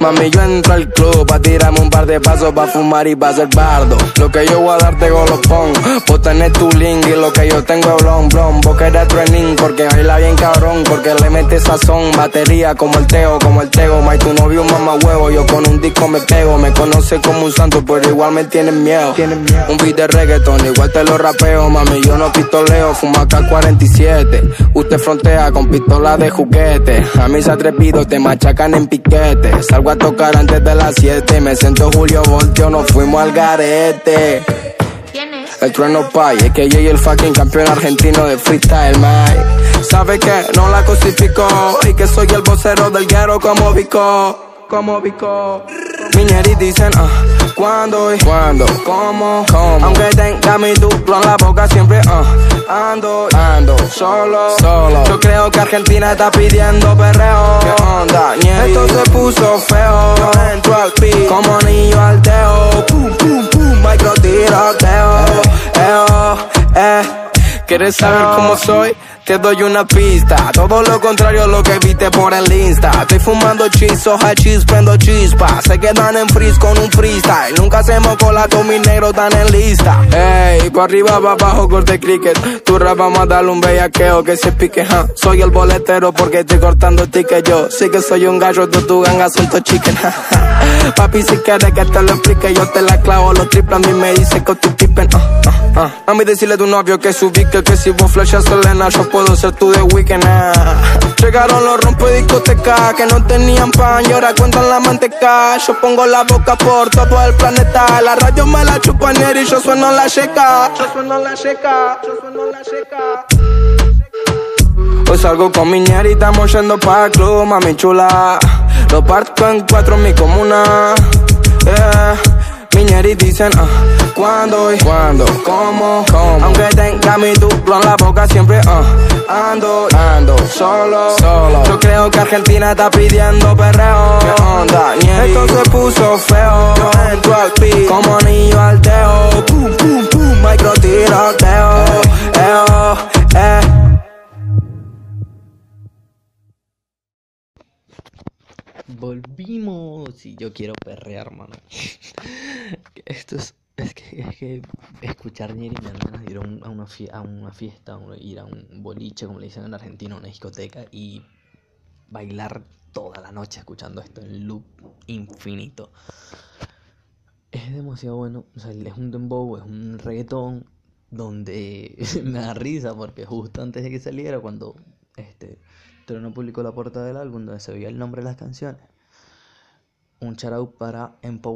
Mami, yo entro al club pa' tirarme un par de pasos pa' fumar y pa' ser bardo. Lo que yo voy a darte golopón. Vos tenés tu link y lo que yo tengo es blon, blon. Vos querés training porque baila bien cabrón. Porque le mete sazón, batería como el teo, como el tego. May, tu novio un mamá huevo. Yo con un disco me pego. Me conoce como un santo, pero igual me tienen miedo. Un beat de reggaeton, igual te lo rapeo, mami. Yo no pistoleo, fumo acá 47. Usted frontea con pistola de juguete. A mis atrevidos te machacan en piquete. Salgo a tocar antes de las 7. Me siento Julio Voltio, nos fuimos al garete. ¿Quién es? El trueno pay, es que yo y el fucking campeón argentino de freestyle, my. Sabe que no la cosifico y que soy el vocero del guero como Vico, como Vico. Miñeris dicen, ah, ¿cuándo y cuándo? ¿Cómo? ¿Cómo? Aunque tenga mi duplo en la boca siempre, ah, ando, ando, solo, solo. Yo creo que Argentina está pidiendo perreo. ¿Qué onda, Ñeri? Esto se puso feo. Yo entro al beat como niño al teo. Pum, pum, pum, micro tiroteo. Eh, eh. ¿Quieres saber cómo soy? Te doy una pista, todo lo contrario a lo que viste por el Insta. Estoy fumando chizos, hachís, prendo chispas. Se quedan en freeze con un freestyle. Nunca hacemos cola con mis negros tan en lista. Ey, pa' arriba, pa' abajo, corte cricket. Tu rap vamos a darle un bellaqueo que se pique. Soy el boletero porque estoy cortando ticket yo. Sí que soy un gallo, tú tu ganga son tu chicken. Papi, si quieres que te lo explique, yo te la clavo. Los triples a mí me dice que tu tipen, ah, ah, ah. A mí decirle a tu novio que subí que, que si vos flechas Selena, yo puedo ser tu de weekend, ah. Llegaron los rompe discoteca que no tenían pan y ahora cuentan la manteca. Yo pongo la boca por todo el planeta. La radio me la chupan y yo sueno la checa. Yo sueno la checa. Yo sueno la checa. Hoy salgo con mi ñera y estamos yendo pa' club, mami chula. Lo parto en cuatro en mi comuna. Yeah. Miñeris dicen, ah, ¿cuándo y cuándo? ¿Cómo? ¿Cómo? Aunque tenga mi duplo en la boca siempre, ah, ando, ando, solo, solo. Yo creo que Argentina está pidiendo perreo. ¿Qué onda, Ñeri? Esto se puso feo. Yo entro al beat como niño al. Pum, pum, pum, micro tiroteo. Oh, eh. Volvimos y yo quiero perrear, mano. *laughs* Esto es, es que, es que escuchar me dan ganas de ir a, un- a una, a una fiesta, ir a un boliche, como le dicen en Argentina, una discoteca y bailar toda la noche escuchando esto en loop infinito. Es demasiado bueno, o sea, es un dembow, es un reggaetón donde *laughs* me da risa porque justo antes de que saliera, cuando este Trono publicó la portada del álbum donde se veía el nombre de las canciones, un shout para Empo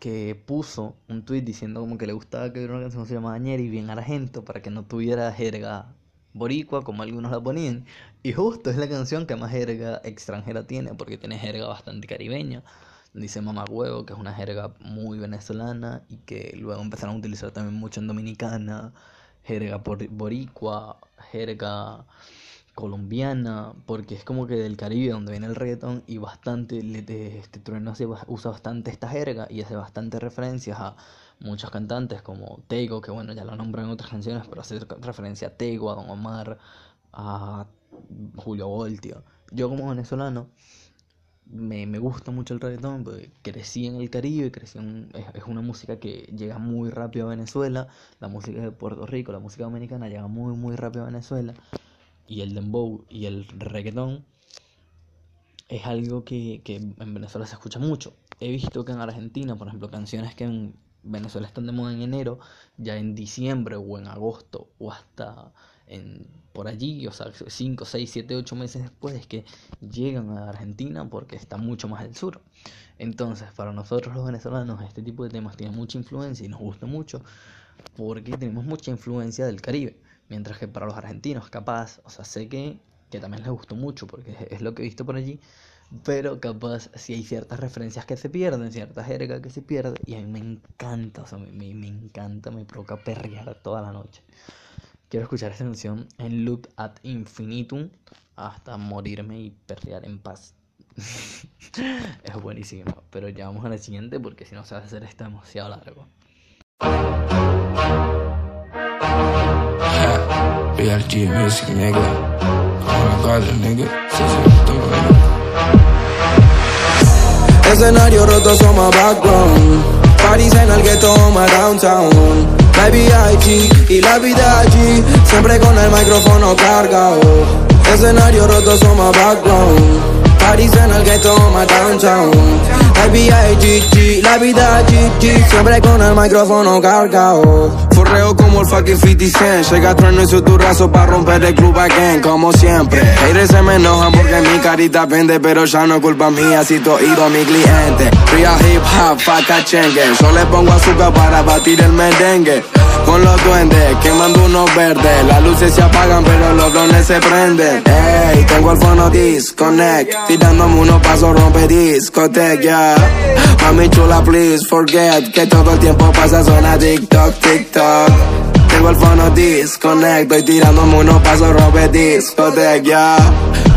que puso un tweet diciendo como que le gustaba que hubiera una canción que se llamaba Ñeri bien argento para que no tuviera jerga boricua como algunos la ponían. Y justo es la canción que más jerga extranjera tiene porque tiene jerga bastante caribeña. Dice mamá huevo que es una jerga muy venezolana y que luego empezaron a utilizar también mucho en dominicana. Jerga por- boricua jerga colombiana, porque es como que del Caribe donde viene el reggaetón y bastante, este trueno hace usa bastante esta jerga y hace bastante referencias a muchos cantantes como Tego, que bueno, ya lo nombran en otras canciones, pero hace referencia a Tego, a Don Omar, a Julio Voltio. Yo como venezolano me, me gusta mucho el reggaetón, porque crecí en el Caribe, crecí en- es, es una música que llega muy rápido a Venezuela, la música de Puerto Rico, la música dominicana llega muy muy rápido a Venezuela y el dembow y el reggaetón es algo que, que en Venezuela se escucha mucho. He visto que en Argentina, por ejemplo, canciones que en Venezuela están de moda en enero, ya en diciembre o en agosto o hasta en, por allí, o sea, 5, 6, 7, 8 meses después es que llegan a Argentina porque está mucho más al sur. Entonces, para nosotros los venezolanos, este tipo de temas tiene mucha influencia y nos gusta mucho porque tenemos mucha influencia del Caribe. Mientras que para los argentinos, capaz, o sea, sé que, que también les gustó mucho porque es, lo que he visto por allí, pero capaz si hay ciertas referencias que se pierden, cierta jerga que se pierde, y a mí me encanta, o sea, me, me, me encanta, me provoca perrear toda la noche. Quiero escuchar esta canción en loop ad infinitum hasta morirme y perrear en paz. *laughs* es buenísimo, pero ya vamos a la siguiente porque si no se va a hacer esto demasiado largo. Real G Music, nigga. Oh my nigga. Escenario roto somos background. París en el ghetto, my downtown. Baby IG y la vida allí, siempre con el micrófono cargado. Escenario roto somos background. París en el ghetto, my downtown. IBIGG, la vida GG, siempre con el micrófono cargado. Forreo como el fucking 50 Cent. Llega trueno y su turrazo para romper el club again, como siempre. Haters se me enojan porque mi carita pende, pero ya no es culpa mía si tú oído a mi cliente. Real hip hop, faca chengue. Yo le pongo azúcar para batir el merengue. Con los duendes, quemando unos verdes. Las luces se apagan, pero los drones se prenden. Ey, tengo el fono disconnect. Tirándome unos pasos, rompe discoteca, yeah. Mami chula, please forget que todo el tiempo pasa, suena TikTok, TikTok. Tengo el fono disconnect, estoy tirándome unos pasos, rompe discoteca, yeah.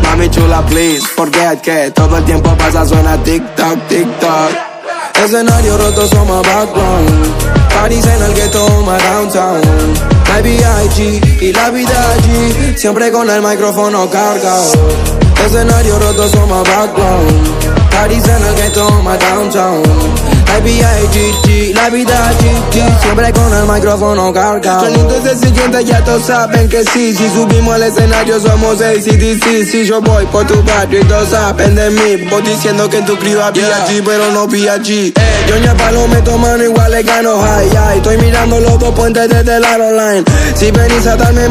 Mami chula, please forget que todo el tiempo pasa, suena TikTok, TikTok. Escenario roto somos background. París en el ghetto, my downtown. IBIG y la vida allí Siempre con el micrófono cargado. Escenario roto somos background. París en el ghetto, my downtown IBIG, la vida GG Siempre con el micrófono cargado. Sonido se siguiente ya todos saben que sí. Si subimos al escenario somos ACDC Si yo voy por tu barrio y todos saben de mí. Vos diciendo que en tu había G pero no VG eh, Yo ni a palo me mano igual le gano high ay, Estoy mirando los dos puentes desde la online Si venís a darme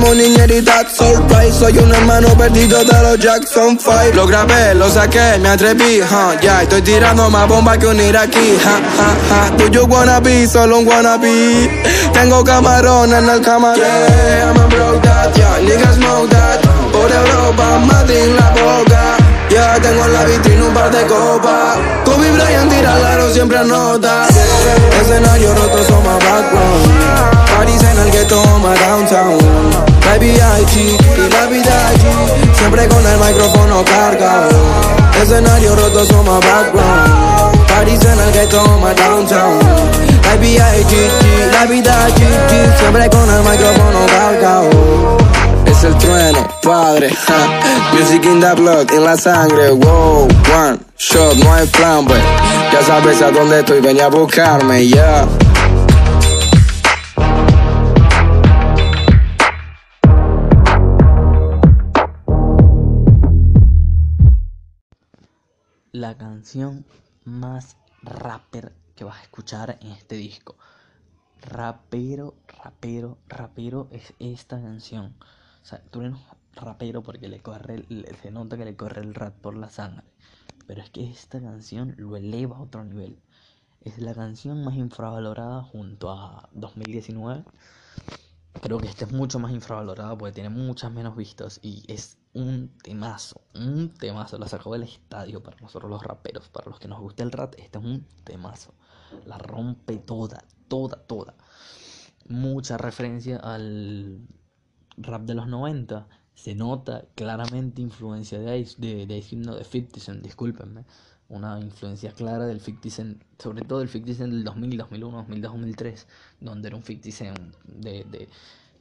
that's alright Soy un hermano perdido de los Jackson 5 Lo grabé, lo saqué, me atreví, huh, ya Estoy tirando más bomba que un iraquí, ha, Do you wanna be, solo un wannabe Tengo camarón en el camarón Yeah, I'm a broke that, yeah, niggas know that Por Europa, Madrid la boca ya tengo en la vitrina un par de copas. Kobe Bryant tira largo, siempre anota. Escenario roto, somos background. My y. Siempre con el micrófono cargado. Escenario roto, somos background. París en el ghetto, my downtown. Baby IG, la vida allí. Siempre con el micrófono cargado es el trueno, padre. Music in the blood, en la sangre, wow, one shot, no hay plan, pues. Ya sabes a dónde estoy, ven a buscarme, ya. Canción más rapper que vas a escuchar en este disco. Rapero, rapero, rapero es esta canción. O sea, tú eres rapero porque le corre, se nota que le corre el rap por la sangre. Pero es que esta canción lo eleva a otro nivel. Es la canción más infravalorada junto a 2019. Creo que esta es mucho más infravalorada porque tiene muchas menos vistas y es un temazo, un temazo. La sacó del estadio para nosotros los raperos, para los que nos gusta el rap, este es un temazo. La rompe toda, toda, toda. Mucha referencia al rap de los 90 se nota claramente influencia de Ice, de, de Ice, no, de 50 Cent, discúlpenme. Una influencia clara del 50 Cent, sobre todo el 50 Cent del 2000, 2001, 2002, 2003, donde era un 50 Cent de, de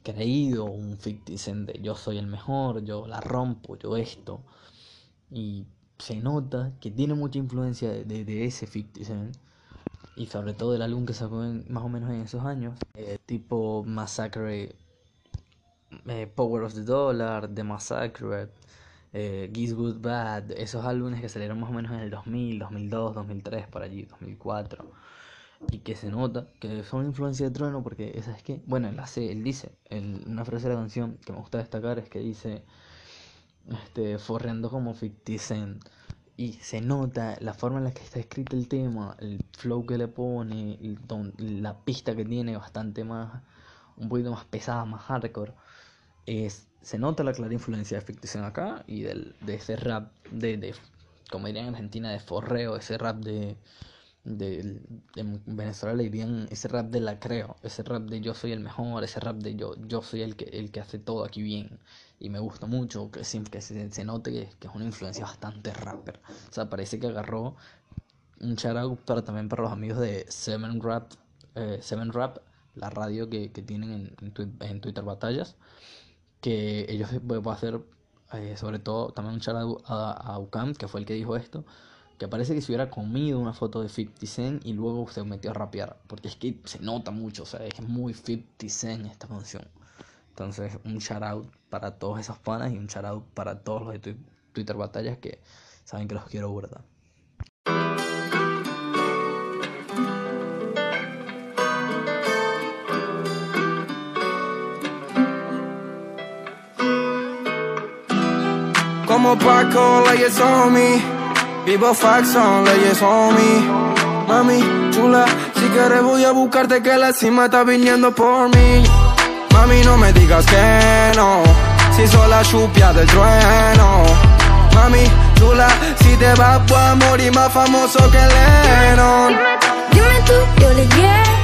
creído, un 50 Cent de yo soy el mejor, yo la rompo, yo esto. Y se nota que tiene mucha influencia de, de, ese 50 Cent. Y sobre todo del álbum que sacó más o menos en esos años, eh, tipo Massacre eh, Power of the Dollar, The Massacre, eh, Good Bad, esos álbumes que salieron más o menos en el 2000, 2002, 2003, por allí, 2004. Y que se nota que son influencia de Trueno porque, ¿sabes qué? Bueno, él, hace, él dice, una frase de la canción que me gusta destacar es que dice, este, forreando como 50 Cent. Y se nota la forma en la que está escrito el tema, el flow que le pone, la pista que tiene bastante más, un poquito más pesada, más hardcore es, se nota la clara influencia de ficción acá y del, de ese rap de, de, como dirían en Argentina, de forreo, ese rap de, Venezuela le dirían ese rap de la creo, ese rap de yo soy el mejor, ese rap de yo, yo soy el que, el que hace todo aquí bien. Y me gusta mucho que, que se, note que, que, es una influencia bastante rapper. O sea, parece que agarró un shout pero también para los amigos de Seven Rap, eh, Seven Rap la radio que, que tienen en, en, en Twitter Batallas que ellos pueden hacer, eh, sobre todo, también un shout a, a, UCAM, que fue el que dijo esto, que parece que se hubiera comido una foto de 50 Cent y luego se metió a rapear. Porque es que se nota mucho, o sea, es muy 50 Cent esta canción. Entonces, un shout out para todos esos panas y un shout out para todos los de Twi- Twitter Batallas que saben que los quiero burda. Como Paco, leyes on me. Vivo Faxon, leyes on me. Mami, chula, si quieres voy a buscarte que la cima está viniendo por mí. Mami, no me digas que no. Si soy la chupia del trueno. Mami, chula, si te vas voy a morir más famoso que Lennon. Dime tú, yo le llego.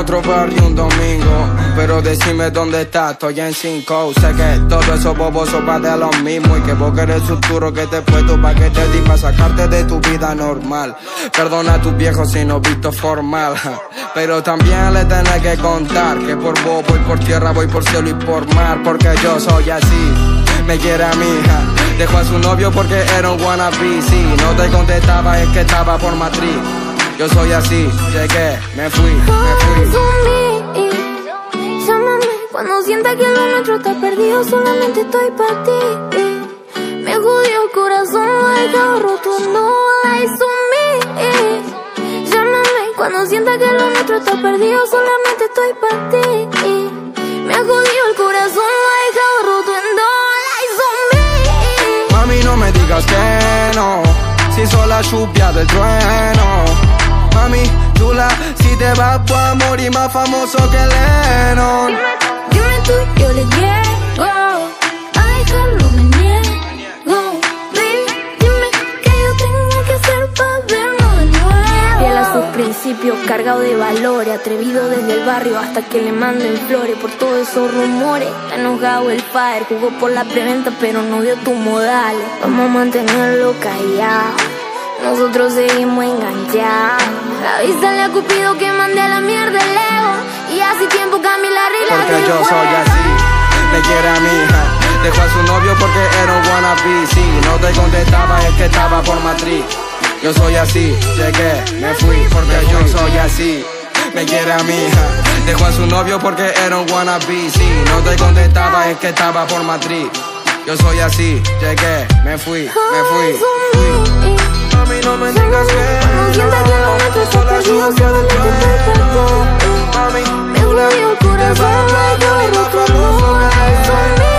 Otro barrio un domingo. Pero decime dónde estás, estoy en 5. Sé que todo eso boboso va de lo mismo. Y que vos querés futuro que te he puesto pa' que te di sacarte de tu vida normal. Perdona a tus viejos si no visto formal. *laughs* Pero también le tenés que contar que por vos voy por tierra, voy por cielo y por mar. Porque yo soy así. Me quiere a mi hija. Dejó a su novio porque era un wannabe. Si no te contestaba es que estaba por matriz. Yo soy así, llegué, me fui, me fui. Llámame cuando sienta que lo nuestro está perdido. Solamente estoy para ti. Me jodió el corazón, lo he dejado roto. No hay sumí. Llámame cuando sienta que lo nuestro está perdido. Solamente estoy para ti. Me jodió el corazón, lo he dejado roto. No sumí. Mami, no me digas que no, si soy la chupia del trueno. Mami, chula, si te vas voy a morir más famoso que Lennon. Dime tú, yo le llego. A dejarlo me niego. Baby, dime qué yo tengo que hacer para vernos de nuevo. Fiel a sus principios, cargado de valores. Atrevido desde el barrio hasta que le manden flores. Por todos esos rumores, está enojado el padre. Jugó por la preventa, pero no dio tus modales. Vamos a mantenerlo callado. Nosotros seguimos enganchados. Avísale a Cupido que mande a la mierda el ego. Y hace tiempo cambié la regla Porque yo soy así, me quiere a mi hija. Dejó a su novio porque era un wannabe. Si no te contestaba es que estaba por matriz. Yo soy así, llegué, me fui porque yo soy así. Me quiere a mi hija. Dejó a su novio porque era un wannabe. Si no te contestaba es que estaba por matriz. Yo soy así, llegué, me fui, me fui. fui. Mami, no me digas que Cuando sienta que lo nuestro está Soy la perdido, chupia del solamente estoy para trueno.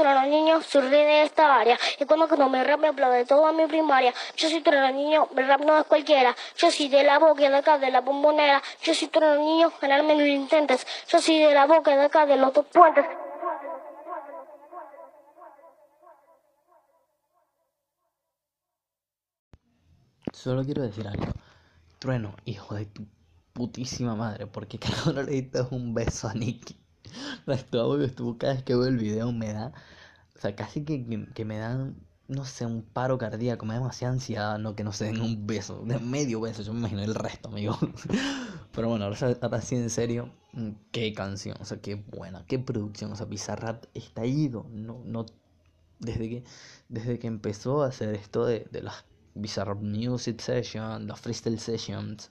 Yo soy trueno niño, soy rey de esta área. Y cuando cuando me rap me aplaude toda mi primaria. Yo soy trueno niño, el rap no es cualquiera. Yo soy de la boca de acá, de la bombonera. Yo soy trueno niño, ganarme lo intentes. Yo soy de la boca de acá, de los dos puentes. Solo quiero decir algo. Trueno, hijo de tu putísima madre, porque carajo no le diste un beso a Nicky. *laughs* Obvio estuvo cada vez que veo el video me da. O sea, casi que, que, que me dan, no sé, un paro cardíaco, me da demasiada ansiedad, no que no se den un beso, de medio beso, yo me imagino el resto, amigo. *laughs* Pero bueno, ahora, ahora sí en serio, mm, qué canción, o sea, qué buena, qué producción, o sea, Bizarrap está ido, no, no, desde que, desde que empezó a hacer esto de, de las Bizarrap Music Sessions, los Freestyle Sessions,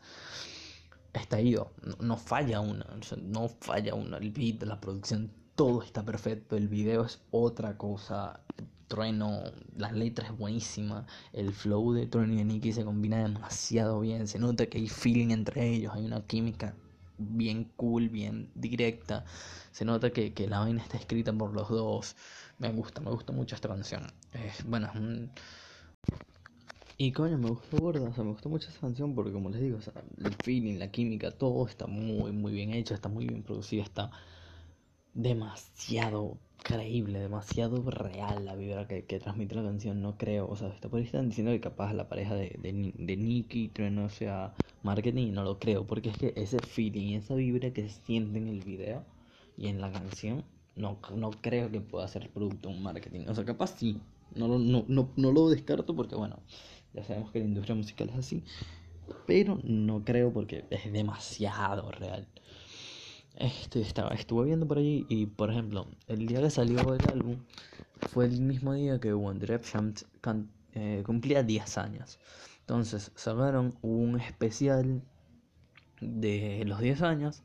está ido, no, no falla una, no falla una, el beat, la producción, todo está perfecto, el video es otra cosa, Trueno, la letra es buenísima, el flow de Trueno y de Nicky se combina demasiado bien, se nota que hay feeling entre ellos, hay una química bien cool, bien directa, se nota que, que la vaina está escrita por los dos, me gusta, me gusta mucho esta canción, bueno, es un, Y coño, me gustó gorda, o sea, me gustó mucho esa canción porque como les digo, o sea, el feeling, la química, todo está muy, muy bien hecho, está muy bien producido, está demasiado creíble, demasiado real la vibra que, que transmite la canción, no creo, o sea, está por ahí están diciendo que capaz la pareja de, de, Ni- de Nicky y Trueno sea marketing no lo creo, porque es que ese feeling, esa vibra que se siente en el video y en la canción, no, no creo que pueda ser producto un marketing, o sea, capaz sí, no, no, no, no lo descarto porque bueno, ya sabemos que la industria musical es así, pero no creo porque es demasiado real. Este, estaba, estuve viendo por allí y, por ejemplo, el día que salió el álbum fue el mismo día que One Direction eh, cumplía 10 años. Entonces sacaron un especial de los 10 años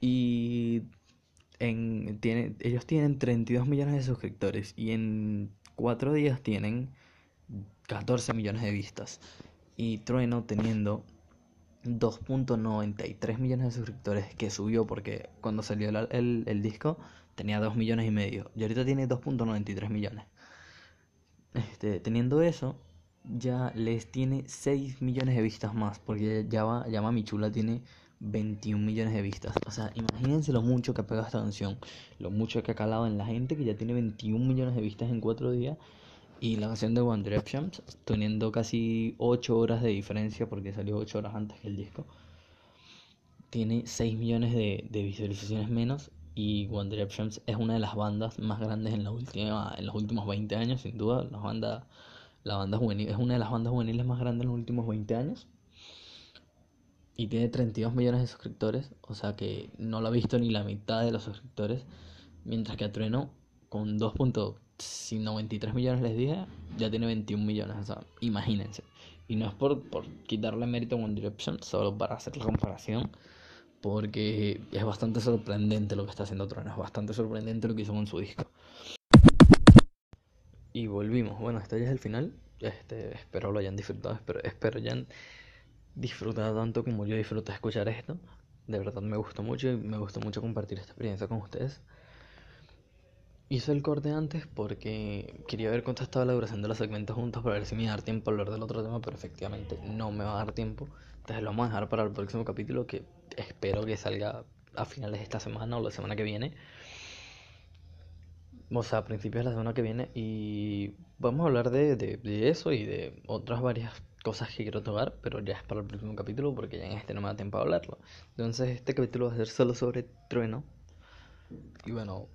y en, tiene, ellos tienen 32 millones de suscriptores y en 4 días tienen 14 millones de vistas. Y Trueno teniendo 2.93 millones de suscriptores que subió porque cuando salió el, el- disco tenía 2 millones y medio y ahorita tiene 2.93 millones. Este, teniendo eso, ya les tiene 6 millones de vistas más porque ya va, ya Mami Chula tiene 21 millones de vistas. O sea, imagínense lo mucho que ha pegado esta canción, lo mucho que ha calado en la gente que ya tiene 21 millones de vistas en 4 días. Y la canción de One Direction, teniendo casi 8 horas de diferencia porque salió 8 horas antes que el disco, tiene 6 millones de, de visualizaciones menos. Y One Direction es una de las bandas más grandes en, la última, en los últimos 20 años, sin duda. La banda, la banda juvenil, es una de las bandas juveniles más grandes en los últimos 20 años. Y tiene 32 millones de suscriptores, o sea que no lo ha visto ni la mitad de los suscriptores. Mientras que a Trueno, con 2.93 millones les dije, ya tiene 21 millones, o sea, imagínense. Y no es por, por quitarle mérito a One Direction, solo para hacer la comparación, porque es bastante sorprendente lo que está haciendo Trueno, es bastante sorprendente lo que hizo con su disco. Y volvimos, bueno, este ya es el final, este, espero lo hayan disfrutado, espero, espero hayan disfrutado tanto como yo disfruté escuchar esto. De verdad me gustó mucho y me gustó mucho compartir esta experiencia con ustedes. Hice el corte antes porque quería ver cuánto estaba la duración de los segmentos juntos para ver si me iba a dar tiempo a hablar del otro tema, pero efectivamente no me va a dar tiempo. Entonces lo vamos a dejar para el próximo capítulo que espero que salga a finales de esta semana o la semana que viene. O sea, a principios de la semana que viene. Y vamos a hablar de, de, de eso y de otras varias cosas que quiero tocar, pero ya es para el próximo capítulo porque ya en este no me da tiempo a hablarlo. Entonces este capítulo va a ser solo sobre trueno. Y bueno,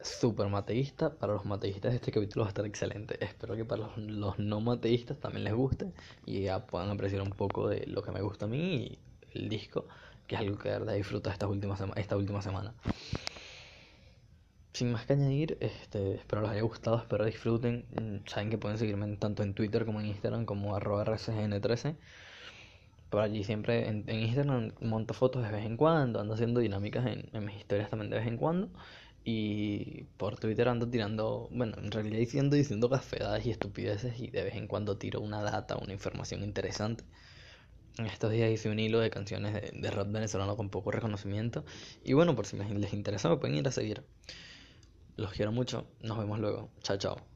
súper mateísta. Para los mateístas este capítulo va a estar excelente. Espero que para los, los no mateístas también les guste y ya puedan apreciar un poco de lo que me gusta a mí y el disco, que es algo que de verdad disfruto esta última, sema- esta última semana. Sin más que añadir, este, espero les haya gustado, espero disfruten. Saben que pueden seguirme tanto en Twitter como en Instagram como arroba RCGN13. Por allí siempre en, en Instagram monto fotos de vez en cuando, ando haciendo dinámicas en, en mis historias también de vez en cuando. Y por Twitter ando tirando, bueno, en realidad diciendo, diciendo cafedadas y estupideces y de vez en cuando tiro una data, una información interesante. En estos días hice un hilo de canciones de, de rap venezolano con poco reconocimiento. Y bueno, por si les interesa me pueden ir a seguir. Los quiero mucho, nos vemos luego. Chao, chao.